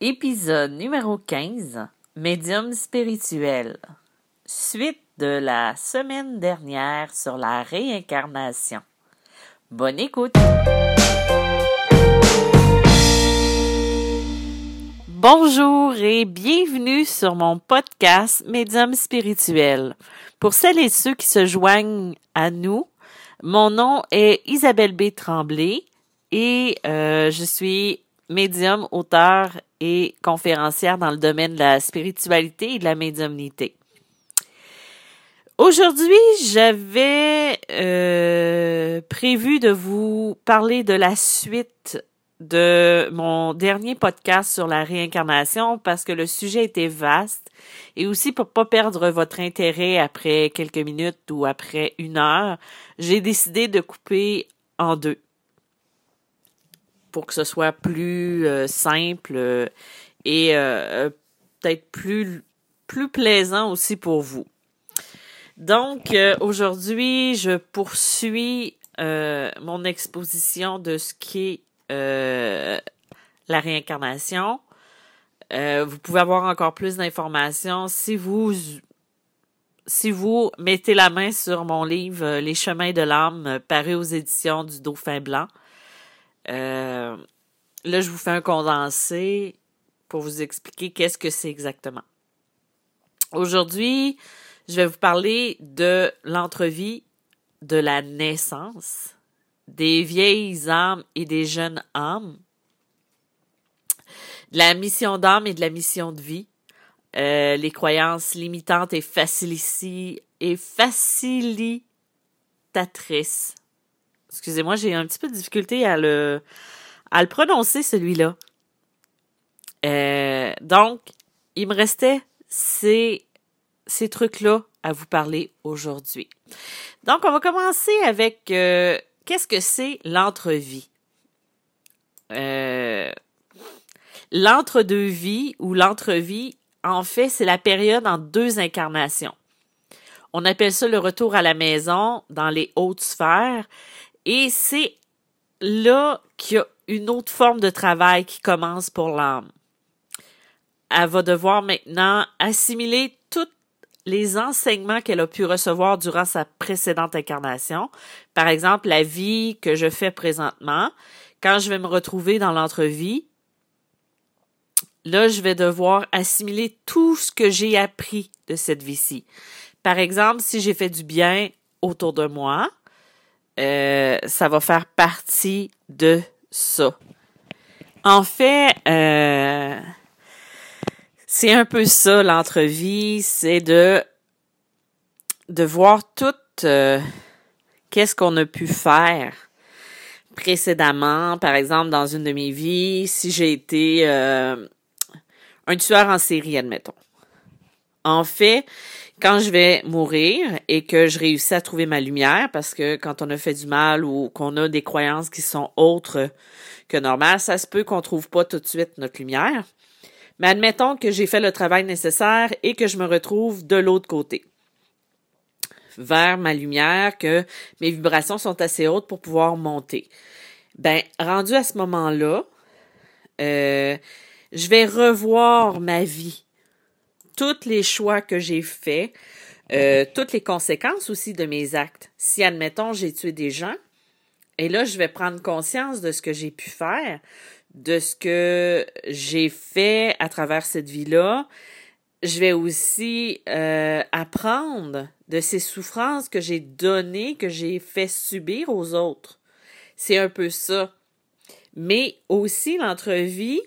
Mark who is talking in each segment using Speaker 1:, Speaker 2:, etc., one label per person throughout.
Speaker 1: Épisode numéro 15 Médium spirituel. Suite de la semaine dernière sur la réincarnation. Bonne écoute. Bonjour et bienvenue sur mon podcast Médium spirituel. Pour celles et ceux qui se joignent à nous, mon nom est Isabelle B. Tremblay et euh, je suis médium, auteur et conférencière dans le domaine de la spiritualité et de la médiumnité. Aujourd'hui, j'avais euh, prévu de vous parler de la suite de mon dernier podcast sur la réincarnation parce que le sujet était vaste et aussi pour pas perdre votre intérêt après quelques minutes ou après une heure, j'ai décidé de couper en deux pour que ce soit plus euh, simple euh, et euh, peut-être plus plus plaisant aussi pour vous. Donc aujourd'hui, je poursuis mon exposition de ce qui est euh, la réincarnation. Vous pouvez avoir encore plus d'informations si vous si vous mettez la main sur mon livre Les chemins de l'âme paru aux éditions du Dauphin blanc. Là, je vous fais un condensé pour vous expliquer qu'est-ce que c'est exactement. Aujourd'hui, je vais vous parler de l'entrevie de la naissance des vieilles âmes et des jeunes âmes, de la mission d'âme et de la mission de vie, euh, les croyances limitantes et et facilitatrices. Excusez-moi, j'ai un petit peu de difficulté à le à prononcer celui-là. Euh, donc, il me restait ces ces trucs-là à vous parler aujourd'hui. Donc, on va commencer avec euh, qu'est-ce que c'est l'entrevie? Euh, L'entre-deux-vie ou l'entrevie, en fait, c'est la période en deux incarnations. On appelle ça le retour à la maison dans les hautes sphères et c'est là qu'il y a une autre forme de travail qui commence pour l'âme. Elle va devoir maintenant assimiler les enseignements qu'elle a pu recevoir durant sa précédente incarnation. Par exemple, la vie que je fais présentement. Quand je vais me retrouver dans l'entrevie, là, je vais devoir assimiler tout ce que j'ai appris de cette vie-ci. Par exemple, si j'ai fait du bien autour de moi, euh, ça va faire partie de ça. En fait, euh, c'est un peu ça l'entrevie, c'est de de voir tout euh, qu'est-ce qu'on a pu faire précédemment, par exemple dans une de mes vies, si j'ai été un tueur en série, admettons. En fait, quand je vais mourir et que je réussis à trouver ma lumière, parce que quand on a fait du mal ou qu'on a des croyances qui sont autres que normales, ça se peut qu'on trouve pas tout de suite notre lumière. Mais admettons que j'ai fait le travail nécessaire et que je me retrouve de l'autre côté, vers ma lumière, que mes vibrations sont assez hautes pour pouvoir monter. Ben, rendu à ce moment-là, euh, je vais revoir ma vie, tous les choix que j'ai faits, euh, toutes les conséquences aussi de mes actes. Si, admettons, j'ai tué des gens, et là, je vais prendre conscience de ce que j'ai pu faire, de ce que j'ai fait à travers cette vie-là. Je vais aussi euh, apprendre de ces souffrances que j'ai données, que j'ai fait subir aux autres. C'est un peu ça. Mais aussi l'entrevie,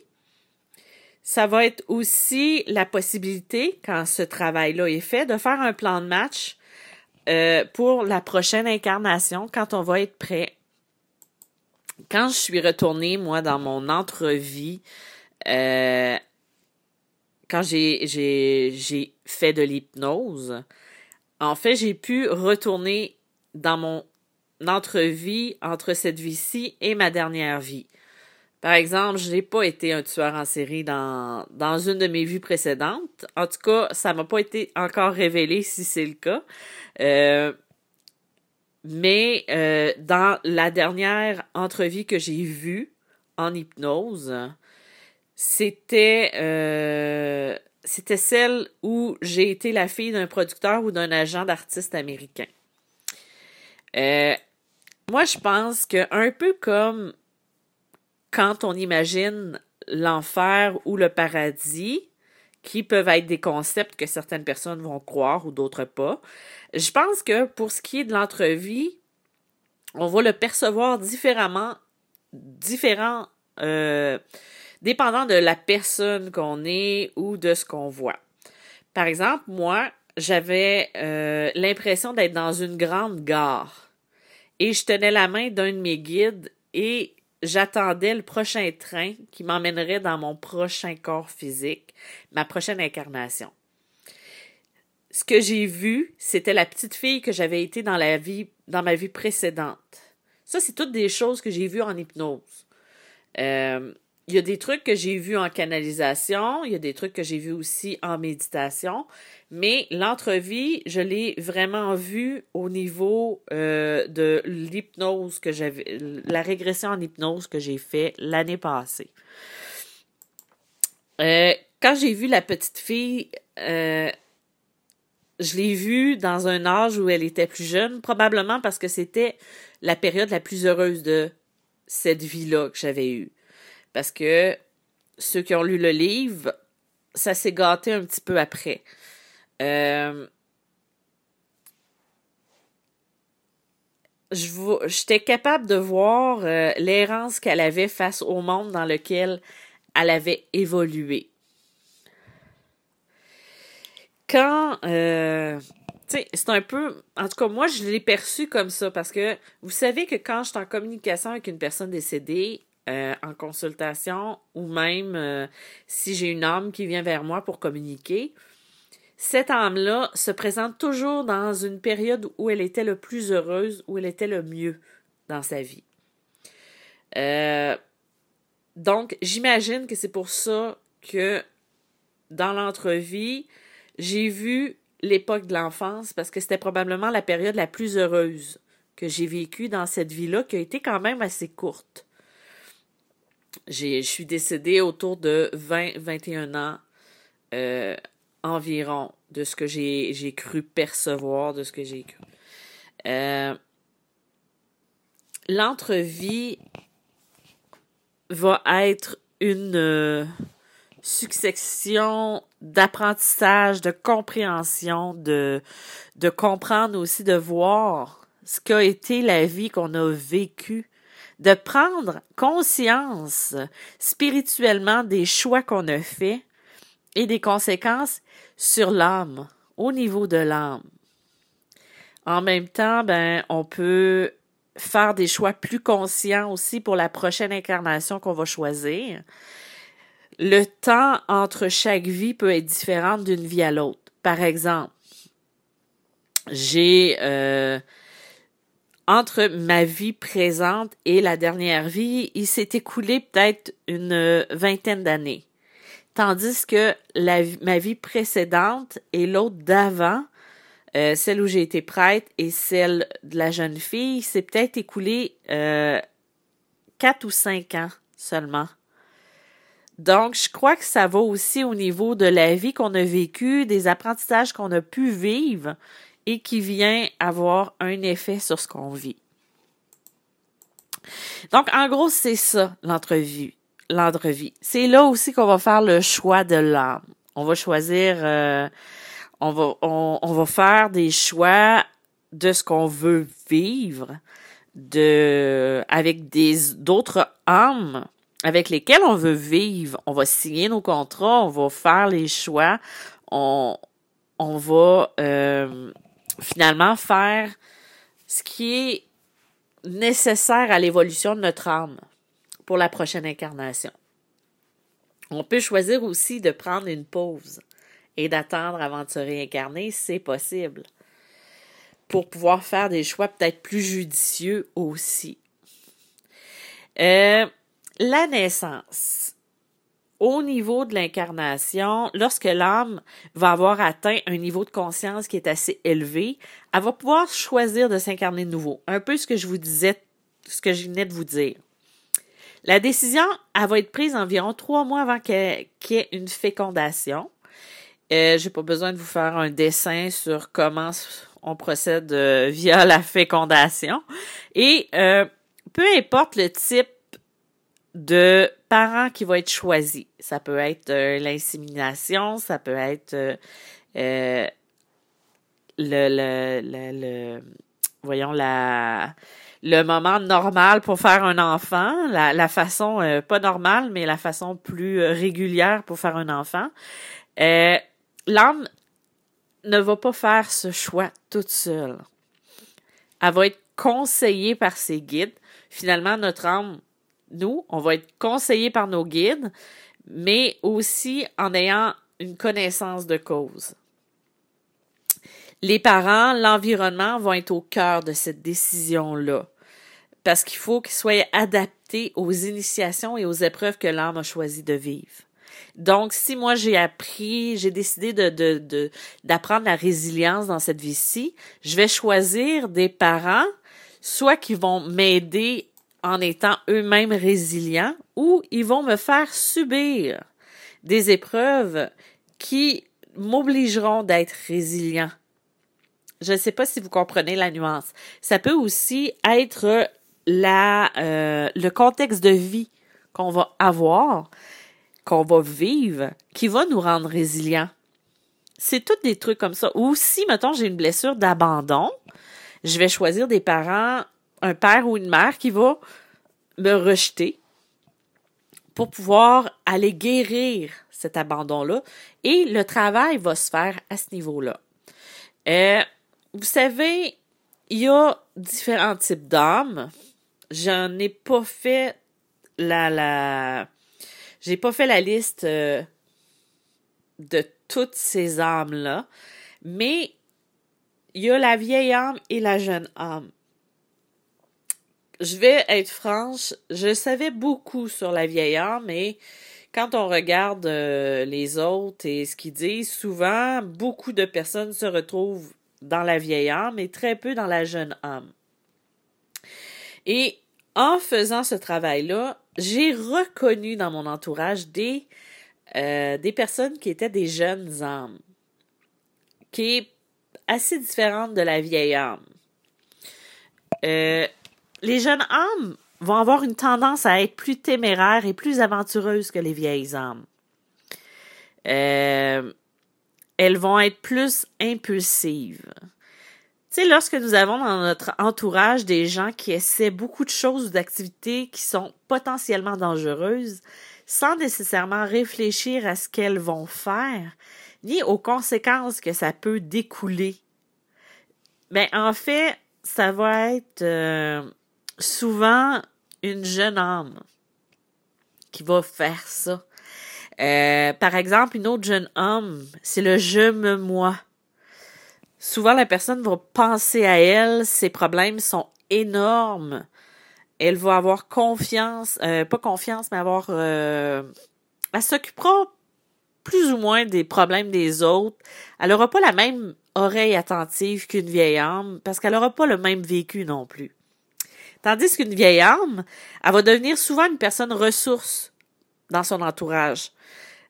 Speaker 1: ça va être aussi la possibilité, quand ce travail-là est fait, de faire un plan de match euh, pour la prochaine incarnation, quand on va être prêt quand je suis retournée, moi, dans mon entrevie, euh, quand j'ai, fait de l'hypnose, en fait, j'ai pu retourner dans mon entrevie entre cette vie-ci et ma dernière vie. Par exemple, je n'ai pas été un tueur en série dans, dans une de mes vies précédentes. En tout cas, ça m'a pas été encore révélé si c'est le cas. Euh, mais euh, dans la dernière entrevue que j'ai vue en hypnose, c'était euh, c'était celle où j'ai été la fille d'un producteur ou d'un agent d'artiste américain. Euh, moi, je pense que un peu comme quand on imagine l'enfer ou le paradis, qui peuvent être des concepts que certaines personnes vont croire ou d'autres pas. Je pense que pour ce qui est de l'entrevie, on va le percevoir différemment, différent, euh, dépendant de la personne qu'on est ou de ce qu'on voit. Par exemple, moi, j'avais euh, l'impression d'être dans une grande gare et je tenais la main d'un de mes guides et j'attendais le prochain train qui m'emmènerait dans mon prochain corps physique, ma prochaine incarnation. Ce que j'ai vu, c'était la petite fille que j'avais été dans la vie, dans ma vie précédente. Ça, c'est toutes des choses que j'ai vues en hypnose. Euh, il y a des trucs que j'ai vus en canalisation, il y a des trucs que j'ai vus aussi en méditation, mais l'entrevie, je l'ai vraiment vu au niveau euh, de l'hypnose que j'avais, la régression en hypnose que j'ai fait l'année passée. Euh, quand j'ai vu la petite fille, euh, je l'ai vue dans un âge où elle était plus jeune, probablement parce que c'était la période la plus heureuse de cette vie-là que j'avais eue. Parce que ceux qui ont lu le livre, ça s'est gâté un petit peu après. Euh, j'étais capable de voir euh, l'errance qu'elle avait face au monde dans lequel elle avait évolué. Quand, euh, c'est un peu, en tout cas, moi, je l'ai perçu comme ça parce que vous savez que quand je suis en communication avec une personne décédée, en consultation, ou même si j'ai une âme qui vient vers moi pour communiquer, cette âme-là se présente toujours dans une période où elle était le plus heureuse, où elle était le mieux dans sa vie. Euh, donc, j'imagine que c'est pour ça que dans l'entrevie, j'ai vu l'époque de l'enfance parce que c'était probablement la période la plus heureuse que j'ai vécue dans cette vie-là, qui a été quand même assez courte. Je suis décédée autour de 20-21 ans euh, environ de ce que j'ai cru percevoir, de ce que j'ai cru. Euh, L'entrevie va être une euh, succession d'apprentissage, de compréhension, de, de comprendre aussi, de voir ce qu'a été la vie qu'on a vécue, de prendre conscience spirituellement des choix qu'on a faits et des conséquences sur l'âme, au niveau de l'âme. En même temps, ben, on peut faire des choix plus conscients aussi pour la prochaine incarnation qu'on va choisir. Le temps entre chaque vie peut être différent d'une vie à l'autre. Par exemple, j'ai euh, entre ma vie présente et la dernière vie, il s'est écoulé peut-être une vingtaine d'années. Tandis que ma vie précédente et l'autre d'avant, euh, celle où j'ai été prêtre et celle de la jeune fille, c'est peut-être écoulé euh, quatre ou cinq ans seulement. Donc, je crois que ça va aussi au niveau de la vie qu'on a vécue, des apprentissages qu'on a pu vivre et qui vient avoir un effet sur ce qu'on vit. Donc, en gros, c'est ça, l'entrevue l'entrevie. C'est là aussi qu'on va faire le choix de l'âme. On va choisir, euh, on va, on, on, va faire des choix de ce qu'on veut vivre, de, avec des d'autres âmes avec lesquelles on veut vivre. On va signer nos contrats, on va faire les choix, on, on va euh, finalement faire ce qui est nécessaire à l'évolution de notre âme pour la prochaine incarnation. On peut choisir aussi de prendre une pause et d'attendre avant de se réincarner, c'est possible, pour pouvoir faire des choix peut-être plus judicieux aussi. Euh, la naissance. Au niveau de l'incarnation, lorsque l'âme va avoir atteint un niveau de conscience qui est assez élevé, elle va pouvoir choisir de s'incarner de nouveau. Un peu ce que je vous disais, ce que je venais de vous dire. La décision, elle va être prise environ trois mois avant qu'il y ait une fécondation. Euh, J'ai pas besoin de vous faire un dessin sur comment on procède euh, via la fécondation. Et euh, peu importe le type de parent qui va être choisi, ça peut être euh, l'insémination, ça peut être le, le, le, le, voyons la le moment normal pour faire un enfant, la, la façon pas normale, mais la façon plus régulière pour faire un enfant. Euh, L'âme ne va pas faire ce choix toute seule. Elle va être conseillée par ses guides. Finalement, notre âme, nous, on va être conseillés par nos guides, mais aussi en ayant une connaissance de cause. Les parents, l'environnement vont être au cœur de cette décision-là, parce qu'il faut qu'ils soient adaptés aux initiations et aux épreuves que l'âme a choisi de vivre. Donc, si moi j'ai appris, j'ai décidé d'apprendre la résilience dans cette vie-ci, je vais choisir des parents, soit qui vont m'aider en étant eux-mêmes résilients, ou ils vont me faire subir des épreuves qui m'obligeront d'être résilient. Je ne sais pas si vous comprenez la nuance. Ça peut aussi être la, euh, le contexte de vie qu'on va avoir qu'on va vivre qui va nous rendre résilients. C'est tous des trucs comme ça. Ou si, mettons, j'ai une blessure d'abandon, je vais choisir des parents, un père ou une mère qui va me rejeter pour pouvoir aller guérir cet abandon-là. Et le travail va se faire à ce niveau-là. Euh, vous savez, il y a différents types d'âmes. J'en ai pas fait la, la, j'ai pas fait la liste euh, de toutes ces âmes-là, mais il y a la vieille âme et la jeune âme. Je vais être franche, je savais beaucoup sur la vieille âme, mais quand on regarde euh, les autres et ce qu'ils disent, souvent, beaucoup de personnes se retrouvent dans la vieille âme et très peu dans la jeune âme. Et en faisant ce travail-là, j'ai reconnu dans mon entourage des, euh, des personnes qui étaient des jeunes âmes, qui est assez différente de la vieille âme. Euh, les jeunes âmes vont avoir une tendance à être plus téméraires et plus aventureuses que les vieilles âmes. Euh, elles vont être plus impulsives. Tu sais, lorsque nous avons dans notre entourage des gens qui essaient beaucoup de choses ou d'activités qui sont potentiellement dangereuses, sans nécessairement réfléchir à ce qu'elles vont faire, ni aux conséquences que ça peut découler. Mais en fait, ça va être euh, souvent une jeune âme qui va faire ça. Euh, par exemple, une autre jeune âme, c'est le je me moi souvent la personne va penser à elle, ses problèmes sont énormes. Elle va avoir confiance, euh, pas confiance, mais avoir... Euh, elle s'occupera plus ou moins des problèmes des autres. Elle n'aura pas la même oreille attentive qu'une vieille âme parce qu'elle n'aura pas le même vécu non plus. Tandis qu'une vieille âme, elle va devenir souvent une personne ressource dans son entourage.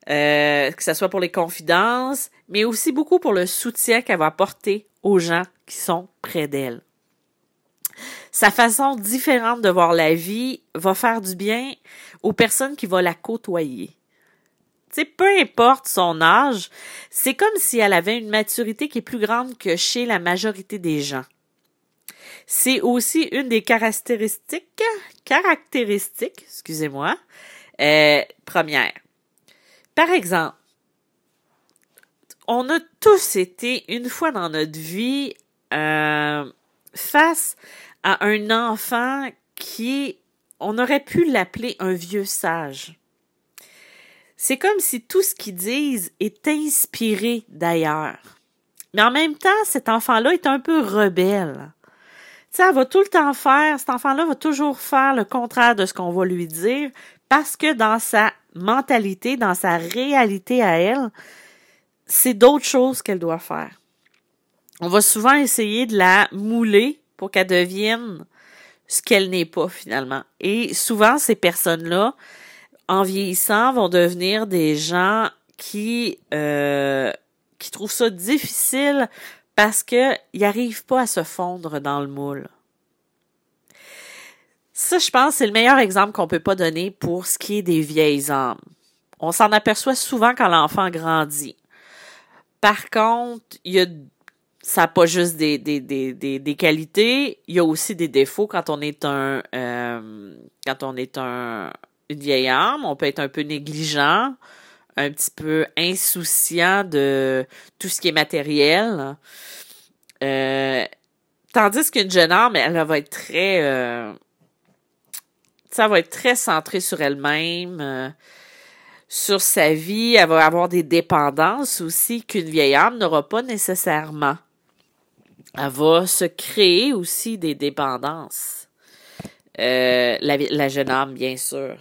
Speaker 1: Euh, que ce soit pour les confidences, mais aussi beaucoup pour le soutien qu'elle va apporter aux gens qui sont près d'elle. Sa façon différente de voir la vie va faire du bien aux personnes qui vont la côtoyer. Tu sais, peu importe son âge, c'est comme si elle avait une maturité qui est plus grande que chez la majorité des gens. C'est aussi une des caractéristiques, caractéristiques, excusez-moi, euh, premières. Par exemple, on a tous été une fois dans notre vie euh, face à un enfant qui, on aurait pu l'appeler un vieux sage. C'est comme si tout ce qu'ils disent est inspiré d'ailleurs. Mais en même temps, cet enfant-là est un peu rebelle. Sais, elle va tout le temps faire, cet enfant-là va toujours faire le contraire de ce qu'on va lui dire parce que dans sa mentalité, dans sa réalité à elle, c'est d'autres choses qu'elle doit faire. On va souvent essayer de la mouler pour qu'elle devienne ce qu'elle n'est pas finalement. Et souvent, ces personnes-là, en vieillissant, vont devenir des gens qui, euh, qui trouvent ça difficile parce qu'ils n'arrivent pas à se fondre dans le moule. Ça, je pense, c'est le meilleur exemple qu'on peut pas donner pour ce qui est des vieilles âmes. On s'en aperçoit souvent quand l'enfant grandit. Par contre, y ça n'a pas juste des, des, des, des, qualités, il y a aussi des défauts quand on est un euh, quand on est un une vieille âme, on peut être un peu négligent, un petit peu insouciant de tout ce qui est matériel. Euh, tandis qu'une jeune âme, elle, va être très euh, ça va être très centré sur elle-même sur sa vie, elle va avoir des dépendances aussi qu'une vieille âme n'aura pas nécessairement. Elle va se créer aussi des dépendances. Euh, la, jeune âme, bien sûr.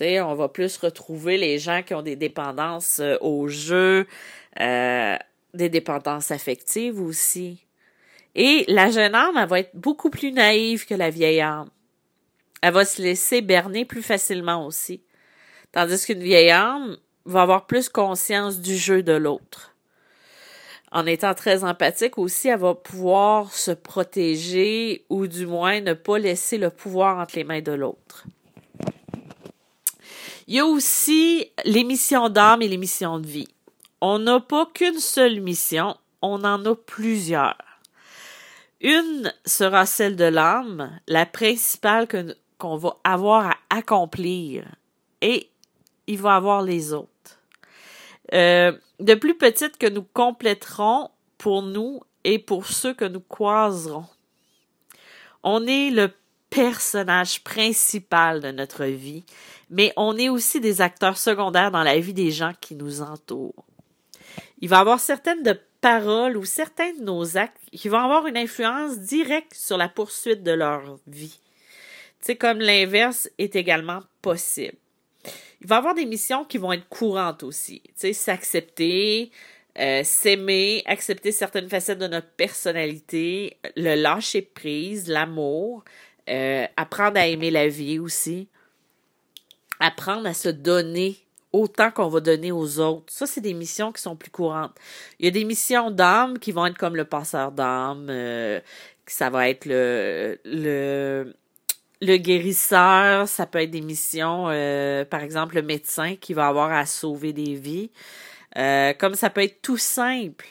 Speaker 1: On va plus retrouver les gens qui ont des dépendances euh, au jeu, euh, des dépendances affectives aussi. Et la jeune âme, elle va être beaucoup plus naïve que la vieille âme. Elle va se laisser berner plus facilement aussi. Tandis qu'une vieille âme va avoir plus conscience du jeu de l'autre. En étant très empathique aussi, elle va pouvoir se protéger ou du moins ne pas laisser le pouvoir entre les mains de l'autre. Il y a aussi les missions d'âme et les missions de vie. On n'a pas qu'une seule mission, on en a plusieurs. Une sera celle de l'âme, la principale qu'on va avoir à accomplir. Et il va avoir les autres. Euh, de plus petites que nous compléterons pour nous et pour ceux que nous croiserons. On est le personnage principal de notre vie, mais on est aussi des acteurs secondaires dans la vie des gens qui nous entourent. Il va y avoir certaines de paroles ou certains de nos actes qui vont avoir une influence directe sur la poursuite de leur vie. C'est comme l'inverse est également possible il va y avoir des missions qui vont être courantes aussi. Tu sais, s'accepter, euh, s'aimer, accepter certaines facettes de notre personnalité, le lâcher prise, l'amour, euh, apprendre à aimer la vie aussi, apprendre à se donner autant qu'on va donner aux autres. Ça, c'est des missions qui sont plus courantes. Il y a des missions d'âme qui vont être comme le passeur d'âme, euh, ça va être le, le guérisseur, ça peut être des missions, euh, par exemple le médecin qui va avoir à sauver des vies. Euh, comme ça peut être tout simple.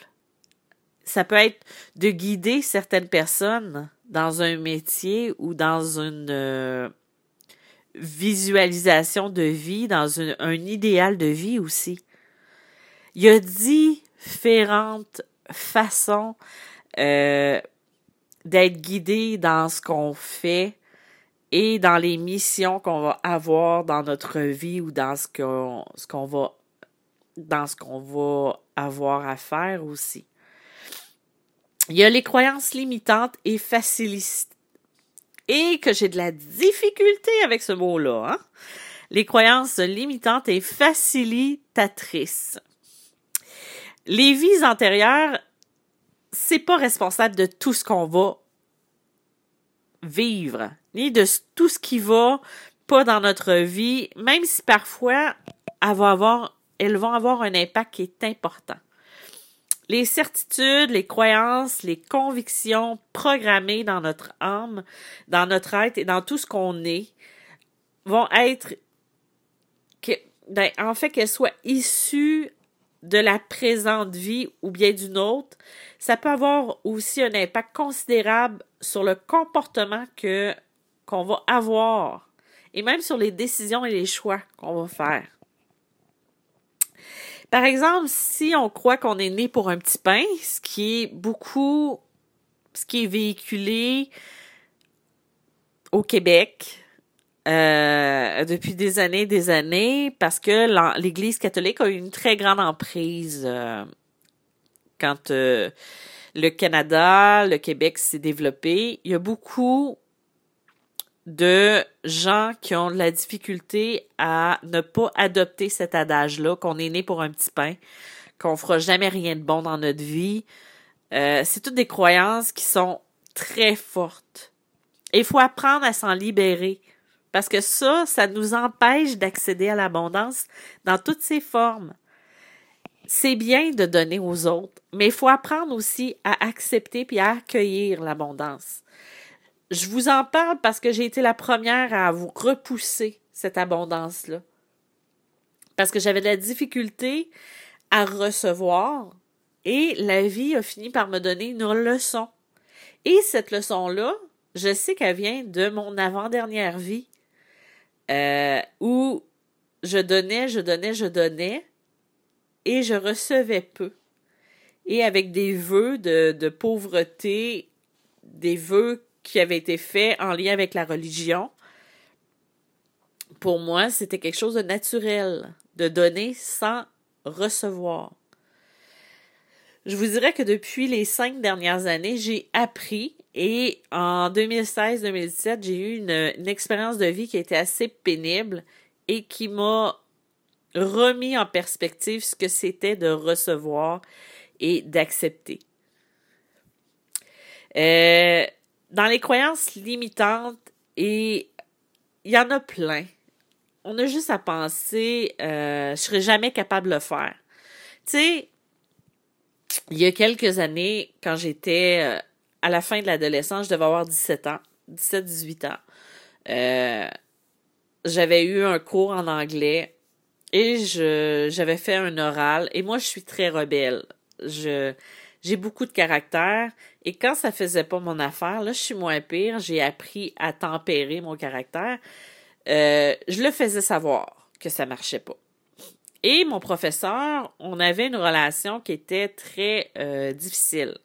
Speaker 1: Ça peut être de guider certaines personnes dans un métier ou dans une euh, visualisation de vie, dans un idéal de vie aussi. Il y a différentes façons d'être guidé dans ce qu'on fait et dans les missions qu'on va avoir dans notre vie ou dans ce qu'on ce qu'on va dans ce qu'on va avoir à faire aussi. Il y a les croyances limitantes et facilitantes. Et que j'ai de la difficulté avec ce mot-là. Hein? Les croyances limitantes et facilitatrices. Les vies antérieures, c'est pas responsable de tout ce qu'on va vivre, ni de tout ce qui va pas dans notre vie, même si parfois elles vont avoir, elles vont avoir un impact qui est important. Les certitudes, les croyances, les convictions programmées dans notre âme, dans notre être et dans tout ce qu'on est vont être, ben, en fait, qu'elles soient issues de la présente vie ou bien d'une autre, ça peut avoir aussi un impact considérable sur le comportement que qu'on va avoir et même sur les décisions et les choix qu'on va faire. Par exemple, si on croit qu'on est né pour un petit pain, ce qui est beaucoup, ce qui est véhiculé au Québec euh, depuis des années, des années, parce que l'Église catholique a eu une très grande emprise euh, quand euh, le Canada, le Québec s'est développé. Il y a beaucoup de gens qui ont de la difficulté à ne pas adopter cet adage-là, qu'on est né pour un petit pain, qu'on fera jamais rien de bon dans notre vie. Euh, c'est toutes des croyances qui sont très fortes. Et il faut apprendre à s'en libérer. Parce que ça, ça nous empêche d'accéder à l'abondance dans toutes ses formes. C'est bien de donner aux autres, mais il faut apprendre aussi à accepter puis à accueillir l'abondance. Je vous en parle parce que j'ai été la première à vous repousser cette abondance-là. Parce que j'avais de la difficulté à recevoir et la vie a fini par me donner une leçon. Et cette leçon-là, je sais qu'elle vient de mon avant-dernière vie euh, où je donnais, je donnais, je donnais et je recevais peu. Et avec des vœux de, de pauvreté, des vœux qui avaient été faits en lien avec la religion, pour moi, c'était quelque chose de naturel, de donner sans recevoir. Je vous dirais que depuis les cinq dernières années, j'ai appris et en 2016-2017, j'ai eu une, une expérience de vie qui a été assez pénible et qui m'a remis en perspective ce que c'était de recevoir et d'accepter. Euh, dans les croyances limitantes, et il y en a plein, on a juste à penser, euh, je serais jamais capable de le faire. Tu sais, il y a quelques années, quand j'étais euh, à la fin de l'adolescence, je devais avoir 17 ans, 17-18 ans. Euh, j'avais eu un cours en anglais et je j'avais fait un oral et moi je suis très rebelle. Je j'ai beaucoup de caractère et quand ça faisait pas mon affaire, là je suis moins pire, j'ai appris à tempérer mon caractère. Euh, je le faisais savoir que ça marchait pas. Et mon professeur, on avait une relation qui était très euh, difficile.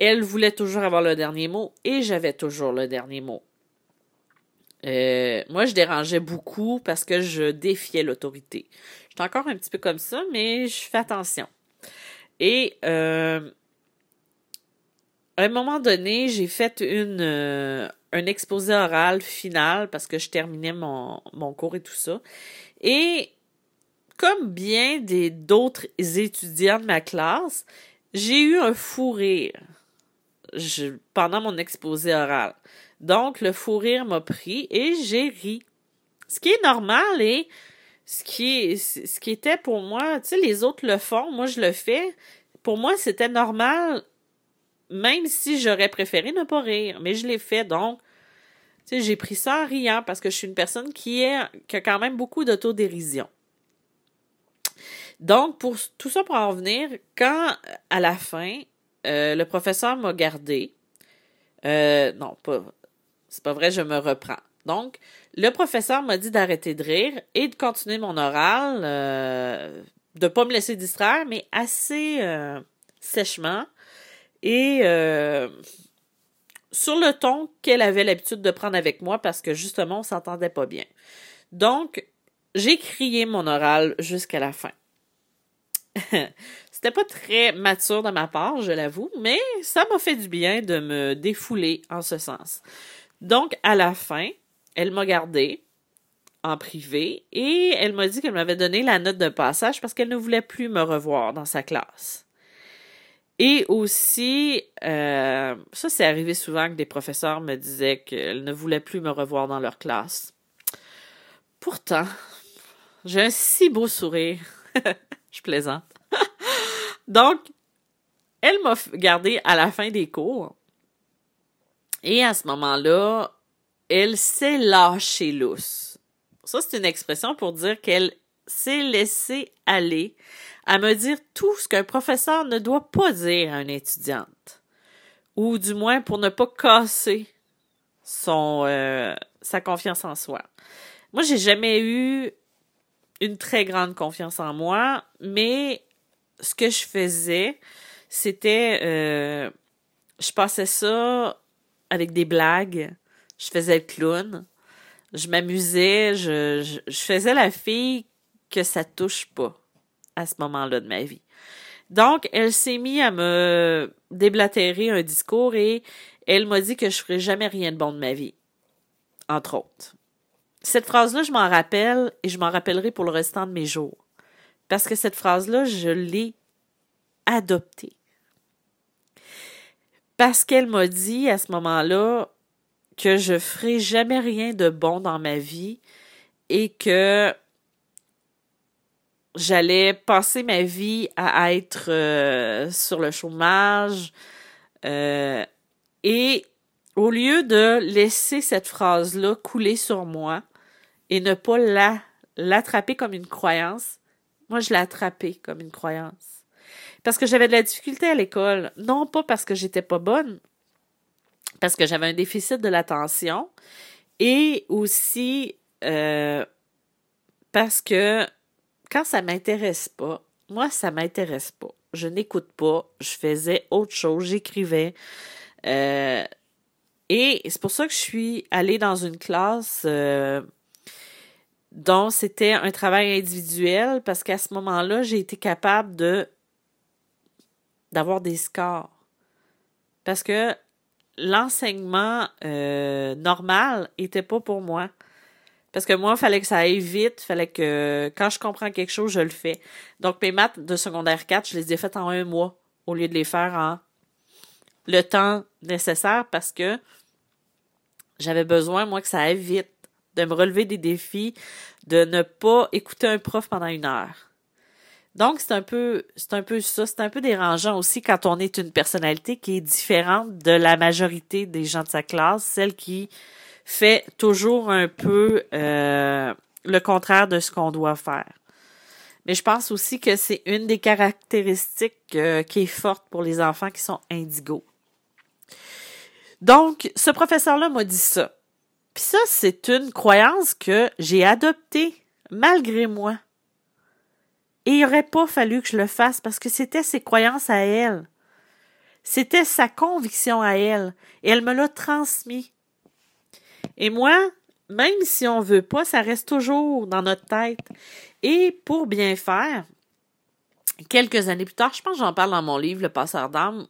Speaker 1: Elle voulait toujours avoir le dernier mot et j'avais toujours le dernier mot. Euh, moi, je dérangeais beaucoup parce que je défiais l'autorité. J'étais encore un petit peu comme ça, mais je fais attention. Et à un moment donné, j'ai fait une euh, un exposé oral final parce que je terminais mon, cours et tout ça. Et comme bien des d'autres étudiants de ma classe, j'ai eu un fou rire pendant mon exposé oral. Donc, le fou rire m'a pris et j'ai ri. Ce qui est normal et ce qui, ce qui était pour moi, tu sais, les autres le font, moi je le fais. Pour moi, c'était normal, même si j'aurais préféré ne pas rire, mais je l'ai fait. Donc, j'ai pris ça en riant parce que je suis une personne qui, a quand même beaucoup d'autodérision. Donc, pour tout ça pour en revenir, quand à la fin, euh, le professeur m'a gardé, euh, non, pas, c'est pas vrai, je me reprends. Donc, le professeur m'a dit d'arrêter de rire et de continuer mon oral, euh, de pas me laisser distraire, mais assez euh, sèchement et euh, sur le ton qu'elle avait l'habitude de prendre avec moi parce que justement, on s'entendait pas bien. Donc, j'ai crié mon oral jusqu'à la fin. C'était pas très mature de ma part, je l'avoue, mais ça m'a fait du bien de me défouler en ce sens. Donc, à la fin, elle m'a gardé en privé et elle m'a dit qu'elle m'avait donné la note de passage parce qu'elle ne voulait plus me revoir dans sa classe. Et aussi, euh, ça c'est arrivé souvent que des professeurs me disaient qu'elles ne voulaient plus me revoir dans leur classe. Pourtant, j'ai un si beau sourire. Je plaisante. Donc, elle m'a gardé à la fin des cours. Et à ce moment-là, elle s'est lâchée lousse. Ça, c'est une expression pour dire qu'elle s'est laissée aller à me dire tout ce qu'un professeur ne doit pas dire à une étudiante. Ou du moins pour ne pas casser son euh, sa confiance en soi. Moi, j'ai jamais eu une très grande confiance en moi, mais ce que je faisais, c'était euh, je passais ça avec des blagues. Je faisais le clown. Je m'amusais. Je, faisais la fille que ça touche pas à ce moment-là de ma vie. Donc, elle s'est mise à me déblatérer un discours et elle m'a dit que je ferais jamais rien de bon de ma vie. Entre autres. Cette phrase-là, je m'en rappelle et je m'en rappellerai pour le restant de mes jours. Parce que cette phrase-là, je l'ai adoptée parce qu'elle m'a dit à ce moment-là, que je ferai jamais rien de bon dans ma vie et que j'allais passer ma vie à être euh, sur le chômage. Euh, et au lieu de laisser cette phrase-là couler sur moi et ne pas la, l'attraper comme une croyance, moi, je l'ai attrapée comme une croyance. Parce que j'avais de la difficulté à l'école. Non pas parce que j'étais pas bonne, parce que j'avais un déficit de l'attention et aussi euh, parce que quand ça m'intéresse pas, moi, ça m'intéresse pas. Je n'écoute pas. Je faisais autre chose. J'écrivais. Euh, et c'est pour ça que je suis allée dans une classe euh, dont c'était un travail individuel parce qu'à ce moment-là, j'ai été capable de d'avoir des scores. Parce que l'enseignement euh, normal était pas pour moi. Parce que moi, fallait que ça aille vite, fallait que quand je comprends quelque chose, je le fais. Donc, mes maths de secondaire 4, je les ai faites en un mois au lieu de les faire en le temps nécessaire parce que j'avais besoin, moi, que ça aille vite, de me relever des défis, de ne pas écouter un prof pendant une heure. Donc, c'est un peu, c'est un peu ça. C'est un peu dérangeant aussi quand on est une personnalité qui est différente de la majorité des gens de sa classe, celle qui fait toujours un peu euh, le contraire de ce qu'on doit faire. Mais je pense aussi que c'est une des caractéristiques euh, qui est forte pour les enfants qui sont indigos. Donc, ce professeur-là m'a dit ça. Puis ça, c'est une croyance que j'ai adoptée malgré moi. Et il n'aurait pas fallu que je le fasse parce que c'était ses croyances à elle. C'était sa conviction à elle. Et elle me l'a transmis. Et moi, même si on veut pas, ça reste toujours dans notre tête. Et pour bien faire, quelques années plus tard, je pense que j'en parle dans mon livre, Le passeur d'âme,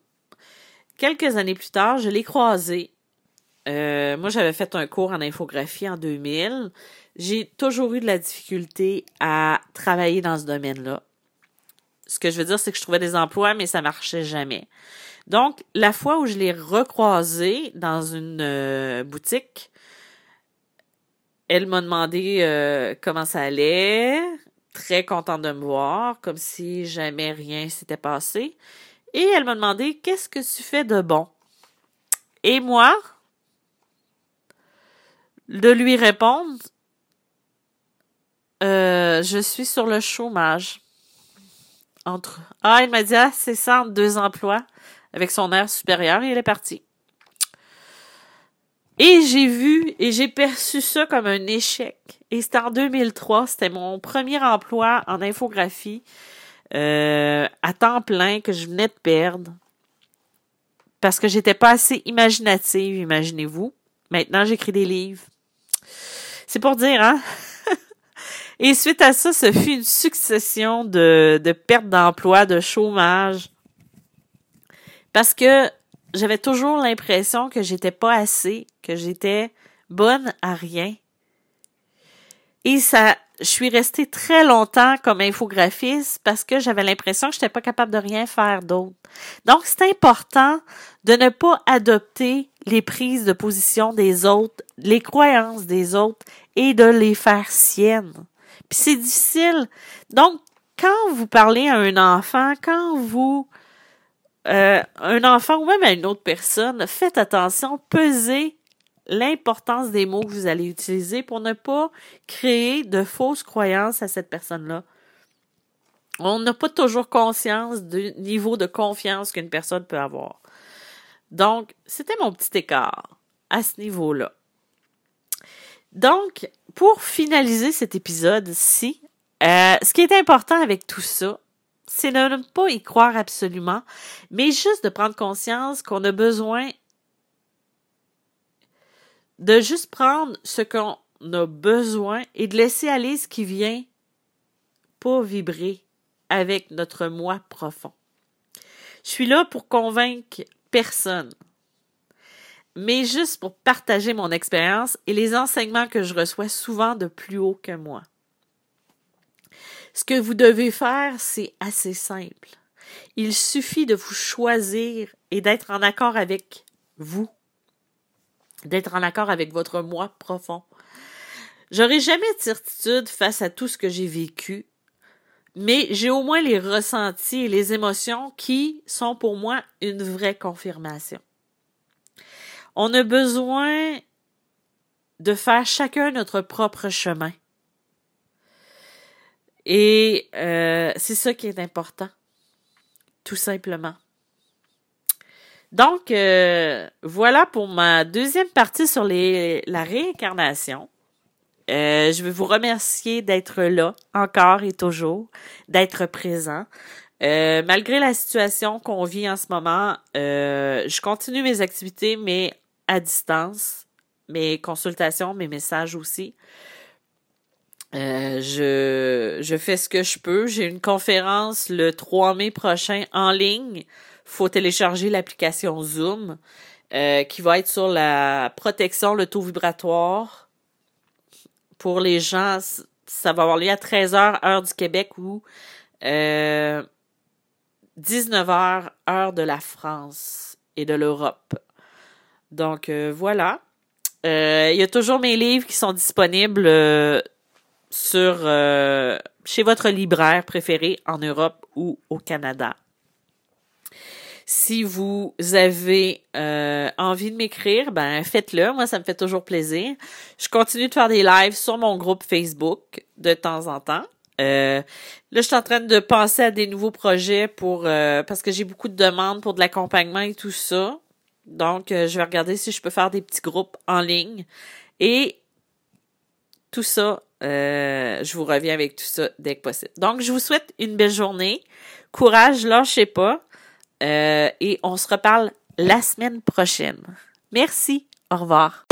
Speaker 1: quelques années plus tard, je l'ai croisé. Euh, moi, j'avais fait un cours en infographie en 2000. J'ai toujours eu de la difficulté à travailler dans ce domaine-là. Ce que je veux dire, c'est que je trouvais des emplois, mais ça marchait jamais. Donc, la fois où je l'ai recroisé dans une euh, boutique, elle m'a demandé euh, comment ça allait, très contente de me voir, comme si jamais rien s'était passé. Et elle m'a demandé qu'est-ce que tu fais de bon? Et moi, de lui répondre, euh, je suis sur le chômage. Entre. Ah, elle m'a dit, ah, c'est ça, deux emplois, avec son air supérieur, et elle est partie. Et j'ai vu et j'ai perçu ça comme un échec. Et c'était en 2003, c'était mon premier emploi en infographie euh, à temps plein que je venais de perdre parce que j'étais pas assez imaginative, imaginez-vous. Maintenant, j'écris des livres. C'est pour dire, hein? Et suite à ça, ce fut une succession de, de pertes d'emploi, de chômage. Parce que j'avais toujours l'impression que j'étais pas assez, que j'étais bonne à rien. Et ça, je suis restée très longtemps comme infographiste parce que j'avais l'impression que je n'étais pas capable de rien faire d'autre. Donc, c'est important de ne pas adopter les prises de position des autres, les croyances des autres et de les faire siennes. Puis c'est difficile. Donc, quand vous parlez à un enfant, quand vous euh, un enfant ou même à une autre personne, faites attention, pesez l'importance des mots que vous allez utiliser pour ne pas créer de fausses croyances à cette personne-là. On n'a pas toujours conscience du niveau de confiance qu'une personne peut avoir. Donc, c'était mon petit écart à ce niveau-là. Donc, pour finaliser cet épisode-ci, euh, ce qui est important avec tout ça, c'est de ne pas y croire absolument, mais juste de prendre conscience qu'on a besoin de juste prendre ce qu'on a besoin et de laisser aller ce qui vient pas vibrer avec notre moi profond. Je suis là pour convaincre personne, mais juste pour partager mon expérience et les enseignements que je reçois souvent de plus haut que moi. Ce que vous devez faire, c'est assez simple. Il suffit de vous choisir et d'être en accord avec vous d'être en accord avec votre moi profond. J'aurai jamais de certitude face à tout ce que j'ai vécu, mais j'ai au moins les ressentis et les émotions qui sont pour moi une vraie confirmation. On a besoin de faire chacun notre propre chemin. Et euh, c'est ça qui est important, tout simplement. Donc, euh, voilà pour ma deuxième partie sur les, la réincarnation. Euh, je veux vous remercier d'être là encore et toujours, d'être présent. Euh, malgré la situation qu'on vit en ce moment, euh, je continue mes activités, mais à distance, mes consultations, mes messages aussi. Je, je fais ce que je peux. J'ai une conférence le 3 mai prochain en ligne. faut télécharger l'application Zoom qui va être sur la protection, le taux vibratoire pour les gens, ça va avoir lieu à 13h, heure du Québec ou 19h, euh, heure de la France et de l'Europe. Donc euh, voilà. Euh, il y a toujours mes livres qui sont disponibles sur chez votre libraire préféré en Europe ou au Canada. Si vous avez euh, envie de m'écrire, ben faites-le. Moi, ça me fait toujours plaisir. Je continue de faire des lives sur mon groupe Facebook de temps en temps. Euh, là, je suis en train de penser à des nouveaux projets pour euh, parce que j'ai beaucoup de demandes pour de l'accompagnement et tout ça. Donc, je vais regarder si je peux faire des petits groupes en ligne. Et tout ça, je vous reviens avec tout ça dès que possible. Donc, je vous souhaite une belle journée. Courage, lâchez pas. Euh, et on se reparle la semaine prochaine. Merci. Au revoir.